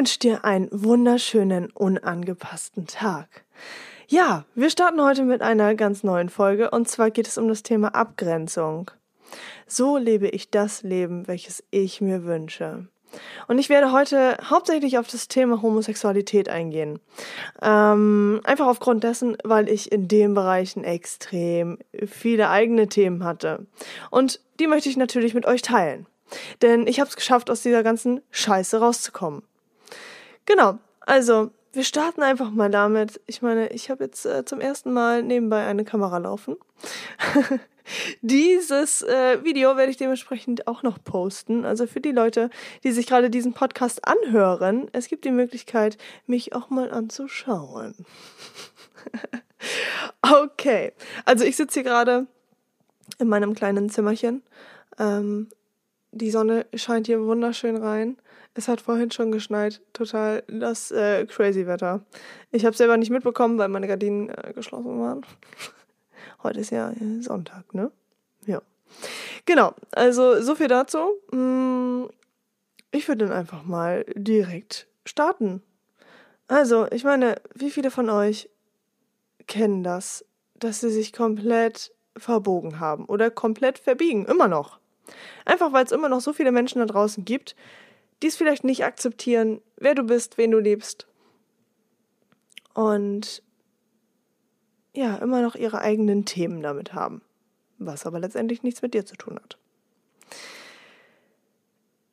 Wünsche dir einen wunderschönen, unangepassten Tag. Ja, wir starten heute mit einer ganz neuen Folge und zwar geht es um das Thema Abgrenzung. So lebe ich das Leben, welches ich mir wünsche. Und ich werde heute hauptsächlich auf das Thema Homosexualität eingehen. Ähm, einfach aufgrund dessen, weil ich in den Bereichen extrem viele eigene Themen hatte. Und die möchte ich natürlich mit euch teilen. Denn ich habe es geschafft, aus dieser ganzen Scheiße rauszukommen. Genau, also wir starten einfach mal damit. Ich meine, ich habe jetzt äh, zum ersten Mal nebenbei eine Kamera laufen. Dieses äh, Video werde ich dementsprechend auch noch posten. Also für die Leute, die sich gerade diesen Podcast anhören, es gibt die Möglichkeit, mich auch mal anzuschauen. okay, also ich sitze hier gerade in meinem kleinen Zimmerchen. Ähm, die Sonne scheint hier wunderschön rein. Es hat vorhin schon geschneit. Total das äh, crazy Wetter. Ich habe selber nicht mitbekommen, weil meine Gardinen äh, geschlossen waren. Heute ist ja äh, Sonntag, ne? Ja. Genau, also so viel dazu. Mm, ich würde dann einfach mal direkt starten. Also, ich meine, wie viele von euch kennen das, dass sie sich komplett verbogen haben oder komplett verbiegen, immer noch. Einfach weil es immer noch so viele Menschen da draußen gibt, die es vielleicht nicht akzeptieren, wer du bist, wen du liebst. Und ja, immer noch ihre eigenen Themen damit haben, was aber letztendlich nichts mit dir zu tun hat.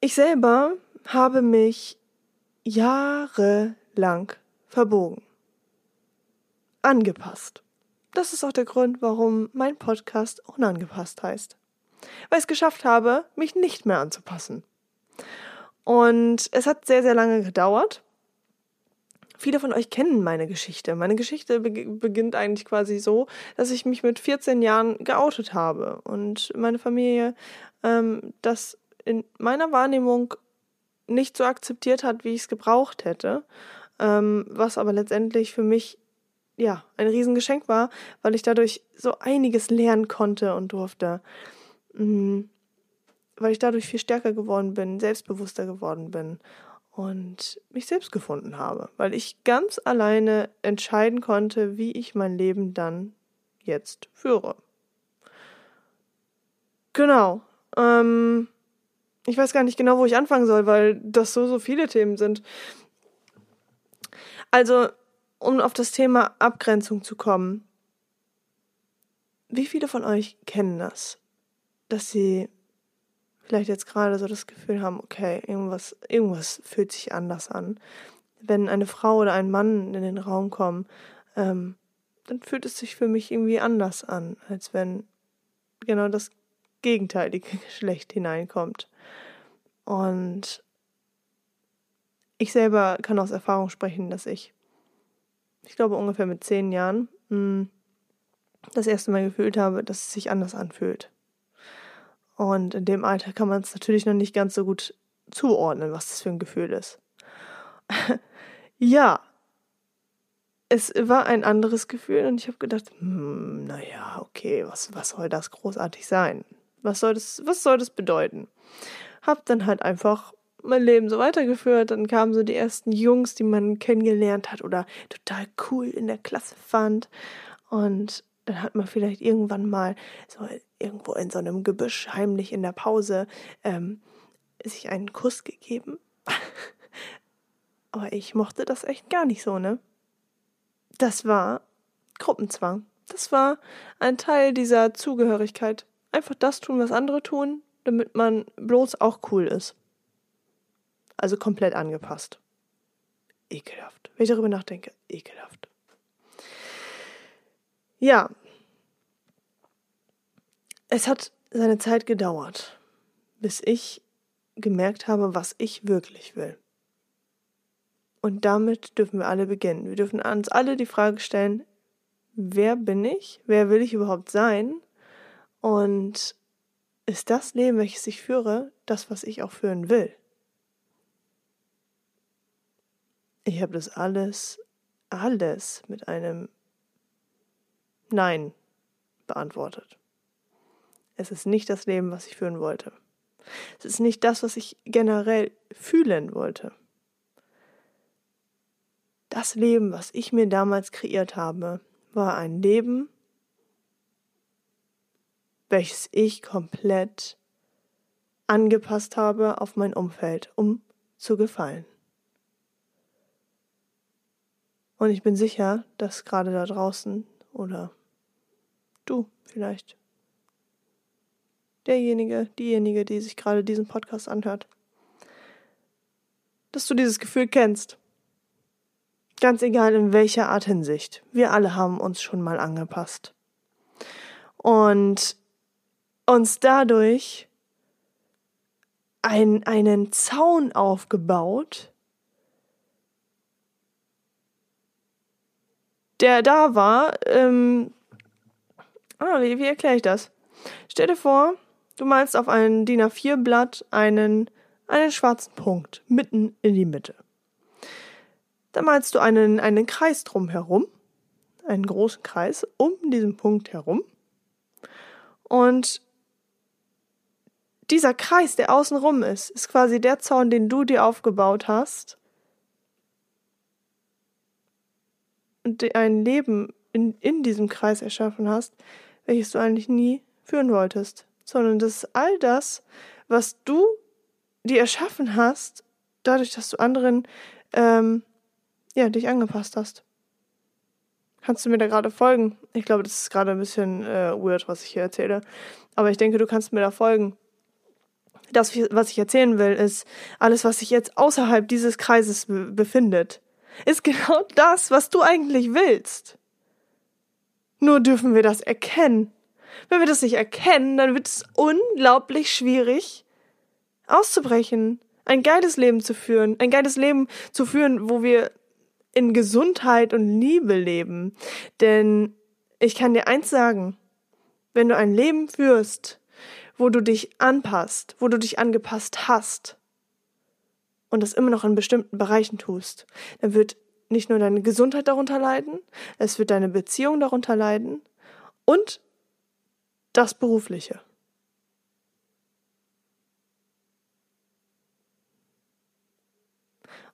Ich selber habe mich jahrelang verbogen, angepasst. Das ist auch der Grund, warum mein Podcast unangepasst heißt. Weil ich es geschafft habe, mich nicht mehr anzupassen. Und es hat sehr, sehr lange gedauert. Viele von euch kennen meine Geschichte. Meine Geschichte beginnt eigentlich quasi so, dass ich mich mit 14 Jahren geoutet habe und meine Familie ähm, das in meiner Wahrnehmung nicht so akzeptiert hat, wie ich es gebraucht hätte. Ähm, was aber letztendlich für mich ja ein Riesengeschenk war, weil ich dadurch so einiges lernen konnte und durfte. Mhm weil ich dadurch viel stärker geworden bin, selbstbewusster geworden bin und mich selbst gefunden habe, weil ich ganz alleine entscheiden konnte, wie ich mein Leben dann jetzt führe. Genau. Ähm, ich weiß gar nicht genau, wo ich anfangen soll, weil das so, so viele Themen sind. Also, um auf das Thema Abgrenzung zu kommen. Wie viele von euch kennen das? Dass sie vielleicht jetzt gerade so das Gefühl haben, okay, irgendwas, irgendwas fühlt sich anders an. Wenn eine Frau oder ein Mann in den Raum kommen, ähm, dann fühlt es sich für mich irgendwie anders an, als wenn genau das gegenteilige Geschlecht hineinkommt. Und ich selber kann aus Erfahrung sprechen, dass ich, ich glaube ungefähr mit zehn Jahren, mh, hm, das erste Mal gefühlt habe, dass es sich anders anfühlt. Und in dem Alter kann man es natürlich noch nicht ganz so gut zuordnen, was das für ein Gefühl ist. ja, es war ein anderes Gefühl und ich habe gedacht, hm, naja, okay, was, was soll das großartig sein? Was soll das, was soll das bedeuten? Hab dann halt einfach mein Leben so weitergeführt. Dann kamen so die ersten Jungs, die man kennengelernt hat oder total cool in der Klasse fand. Und dann hat man vielleicht irgendwann mal so irgendwo in so einem Gebüsch heimlich in der Pause ähm, sich einen Kuss gegeben. Aber ich mochte das echt gar nicht so, ne? Das war Gruppenzwang. Das war ein Teil dieser Zugehörigkeit. Einfach das tun, was andere tun, damit man bloß auch cool ist. Also komplett angepasst. Ekelhaft. Wenn ich darüber nachdenke, ekelhaft. Ja. Es hat seine Zeit gedauert, bis ich gemerkt habe, was ich wirklich will. Und damit dürfen wir alle beginnen. Wir dürfen uns alle die Frage stellen, wer bin ich? Wer will ich überhaupt sein? Und ist das Leben, welches ich führe, das, was ich auch führen will? Ich habe das alles, alles mit einem Nein beantwortet. Es ist nicht das Leben, was ich führen wollte. Es ist nicht das, was ich generell fühlen wollte. Das Leben, was ich mir damals kreiert habe, war ein Leben, welches ich komplett angepasst habe auf mein Umfeld, um zu gefallen. Und ich bin sicher, dass gerade da draußen oder du vielleicht derjenige, diejenige, die sich gerade diesen Podcast anhört, dass du dieses Gefühl kennst. Ganz egal in welcher Art Hinsicht. Wir alle haben uns schon mal angepasst. Und uns dadurch ein, einen Zaun aufgebaut, der da war. Ähm, ah, wie, wie erkläre ich das? Stell dir vor, du malst auf ein DIN A4-Blatt einen, einen schwarzen Punkt mitten in die Mitte. Dann malst du einen, einen Kreis drumherum, einen großen Kreis um diesen Punkt herum. Und dieser Kreis, der außenrum ist, ist quasi der Zaun, den du dir aufgebaut hast. Und ein Leben in, in diesem Kreis erschaffen hast, welches du eigentlich nie führen wolltest. Sondern das ist all das, was du dir erschaffen hast, dadurch, dass du anderen ähm, ja, dich angepasst hast. Kannst du mir da gerade folgen? Ich glaube, das ist gerade ein bisschen äh, weird, was ich hier erzähle. Aber ich denke, du kannst mir da folgen das, was ich erzählen will, ist, alles, was sich jetzt außerhalb dieses Kreises befindet, ist genau das, was du eigentlich willst. Nur dürfen wir das erkennen. Wenn wir das nicht erkennen, dann wird es unglaublich schwierig, auszubrechen, ein geiles Leben zu führen, ein geiles Leben zu führen, wo wir in Gesundheit und Liebe leben. Denn ich kann dir eins sagen, wenn du ein Leben führst, wo du dich anpasst, wo du dich angepasst hast und das immer noch in bestimmten Bereichen tust, dann wird nicht nur deine Gesundheit darunter leiden, es wird deine Beziehung darunter leiden und das Berufliche.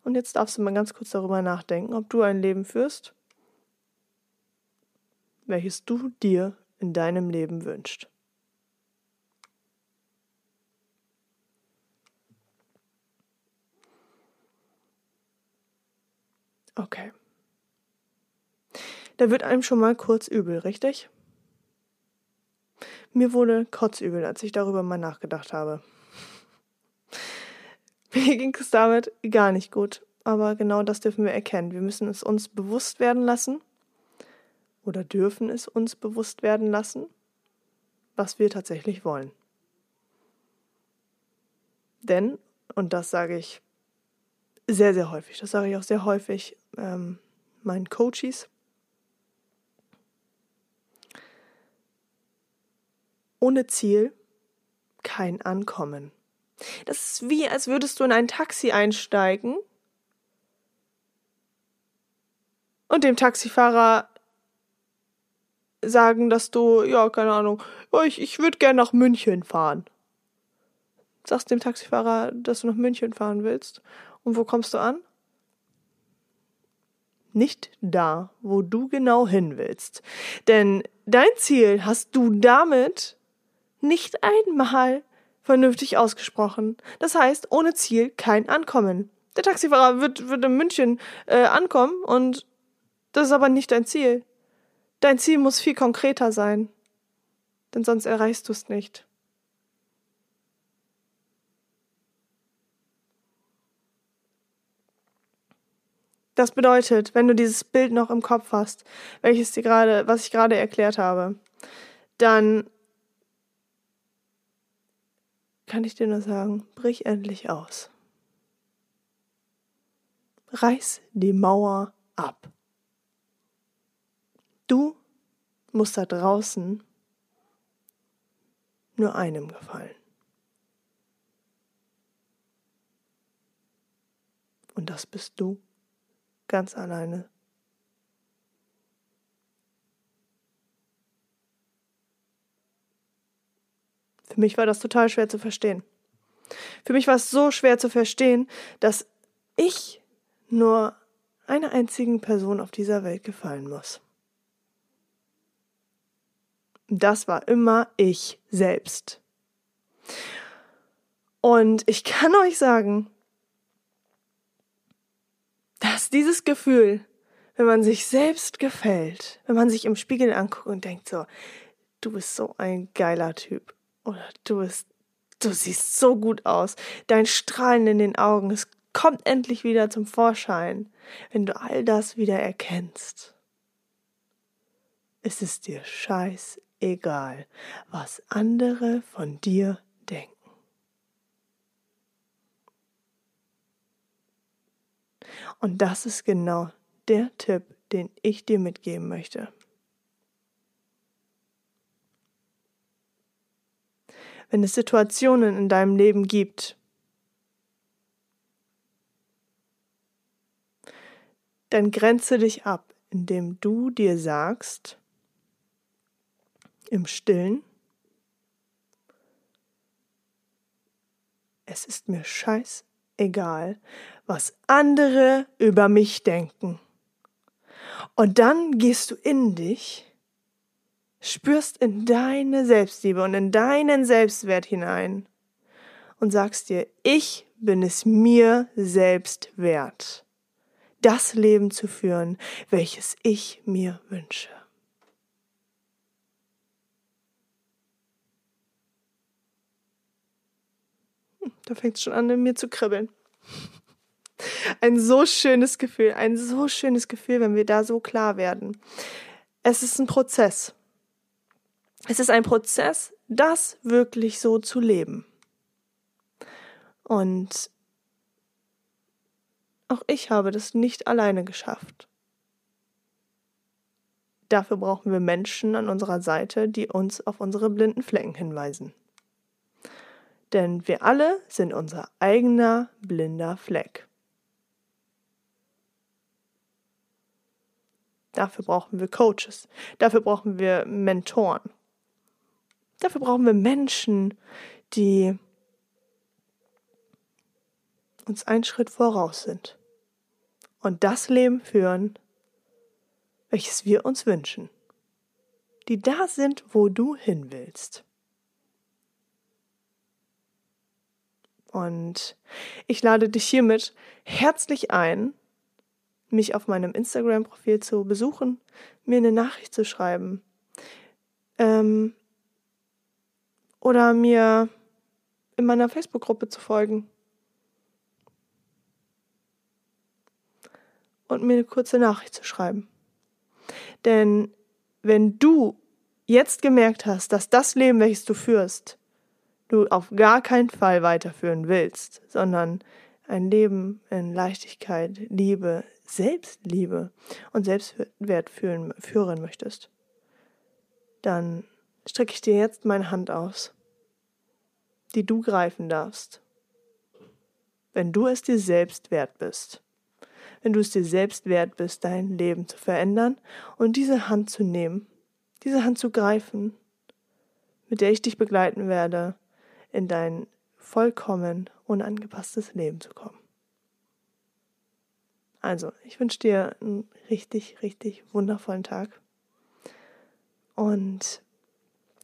Und jetzt darfst du mal ganz kurz darüber nachdenken, ob du ein Leben führst, welches du dir in deinem Leben wünschst. Okay. Da wird einem schon mal kurz übel, richtig? Mir wurde kotzübel, als ich darüber mal nachgedacht habe. Mir ging es damit gar nicht gut, aber genau das dürfen wir erkennen. Wir müssen es uns bewusst werden lassen oder dürfen es uns bewusst werden lassen, was wir tatsächlich wollen. Denn, und das sage ich sehr, sehr häufig. Das sage ich auch sehr häufig ähm, meinen Coaches. Ohne Ziel kein Ankommen. Das ist wie, als würdest du in ein Taxi einsteigen und dem Taxifahrer sagen, dass du, ja, keine Ahnung, ich, ich würde gerne nach München fahren. Sagst dem Taxifahrer, dass du nach München fahren willst und wo kommst du an? Nicht da, wo du genau hin willst. Denn dein Ziel hast du damit nicht einmal vernünftig ausgesprochen. Das heißt, ohne Ziel kein Ankommen. Der Taxifahrer wird, wird in München äh, ankommen und das ist aber nicht dein Ziel. Dein Ziel muss viel konkreter sein. Denn sonst erreichst du es nicht. Das bedeutet, wenn du dieses Bild noch im Kopf hast, welches dir gerade, was ich gerade erklärt habe, dann kann ich dir nur sagen, brich endlich aus. Reiß die Mauer ab. Du musst da draußen nur einem gefallen. Und das bist du ganz alleine. Für mich war das total schwer zu verstehen. Für mich war es so schwer zu verstehen, dass ich nur einer einzigen Person auf dieser Welt gefallen muss. Das war immer ich selbst. Und ich kann euch sagen, dass dieses Gefühl, wenn man sich selbst gefällt, wenn man sich im Spiegel anguckt und denkt so, du bist so ein geiler Typ oder du bist, du siehst so gut aus, dein Strahlen in den Augen, es kommt endlich wieder zum Vorschein, wenn du all das wieder erkennst. Es ist dir scheißegal, was andere von dir denken. Und das ist genau der Tipp, den ich dir mitgeben möchte. Wenn es Situationen in deinem Leben gibt, dann grenze dich ab, indem du dir sagst, im stillen, es ist mir scheißegal, was andere über mich denken. Und dann gehst du in dich, spürst in deine Selbstliebe und in deinen Selbstwert hinein und sagst dir, ich bin es mir selbst wert das Leben zu führen, welches ich mir wünsche. Hm, da fängt es schon an, in mir zu kribbeln. Ein so schönes Gefühl, ein so schönes Gefühl, wenn wir da so klar werden. Es ist ein Prozess. Es ist ein Prozess, das wirklich so zu leben. Und auch ich habe das nicht alleine geschafft. Dafür brauchen wir Menschen an unserer Seite, die uns auf unsere blinden Flecken hinweisen. Denn wir alle sind unser eigener blinder Fleck. Dafür brauchen wir Coaches. Dafür brauchen wir Mentoren. Dafür brauchen wir Menschen, die uns einen Schritt voraus sind und das Leben führen, welches wir uns wünschen, die da sind, wo du hin willst. Und ich lade dich hiermit herzlich ein, mich auf meinem Instagram-Profil zu besuchen, mir eine Nachricht zu schreiben ähm, oder mir in meiner Facebook-Gruppe zu folgen. und mir eine kurze Nachricht zu schreiben. Denn wenn du jetzt gemerkt hast, dass das Leben, welches du führst, du auf gar keinen Fall weiterführen willst, sondern ein Leben in Leichtigkeit, Liebe, Selbstliebe und Selbstwert führen, führen möchtest, dann strecke ich dir jetzt meine Hand aus, die du greifen darfst, wenn du es dir selbst wert bist. Wenn du es dir selbst wert bist, dein Leben zu verändern und diese Hand zu nehmen, diese Hand zu greifen, mit der ich dich begleiten werde, in dein vollkommen unangepasstes Leben zu kommen. Also, ich wünsche dir einen richtig, richtig wundervollen Tag. Und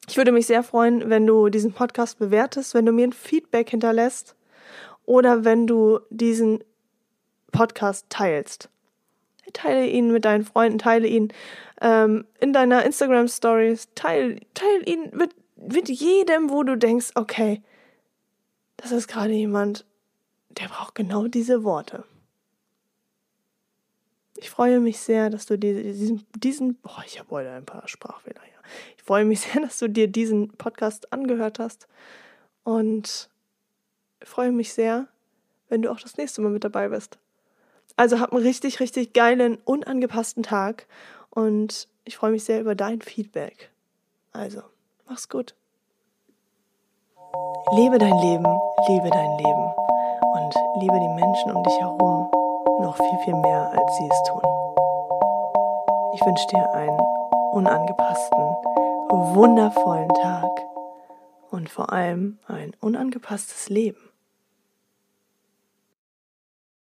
ich würde mich sehr freuen, wenn du diesen Podcast bewertest, wenn du mir ein Feedback hinterlässt oder wenn du diesen Podcast teilst. Teile ihn mit deinen Freunden, teile ihn ähm, in deiner Instagram Stories, teile, teile ihn mit, mit jedem, wo du denkst, okay, das ist gerade jemand, der braucht genau diese Worte. Ich freue mich sehr, dass du dir diesen, diesen, boah, ich habe heute ein paar Sprachfehler hier. Ich freue mich sehr, dass du dir diesen Podcast angehört hast und freue mich sehr, wenn du auch das nächste Mal mit dabei bist. Also hab einen richtig, richtig geilen, unangepassten Tag und ich freue mich sehr über dein Feedback. Also, mach's gut. Lebe dein Leben, liebe dein Leben und liebe die Menschen um dich herum noch viel, viel mehr, als sie es tun. Ich wünsche dir einen unangepassten, wundervollen Tag und vor allem ein unangepasstes Leben.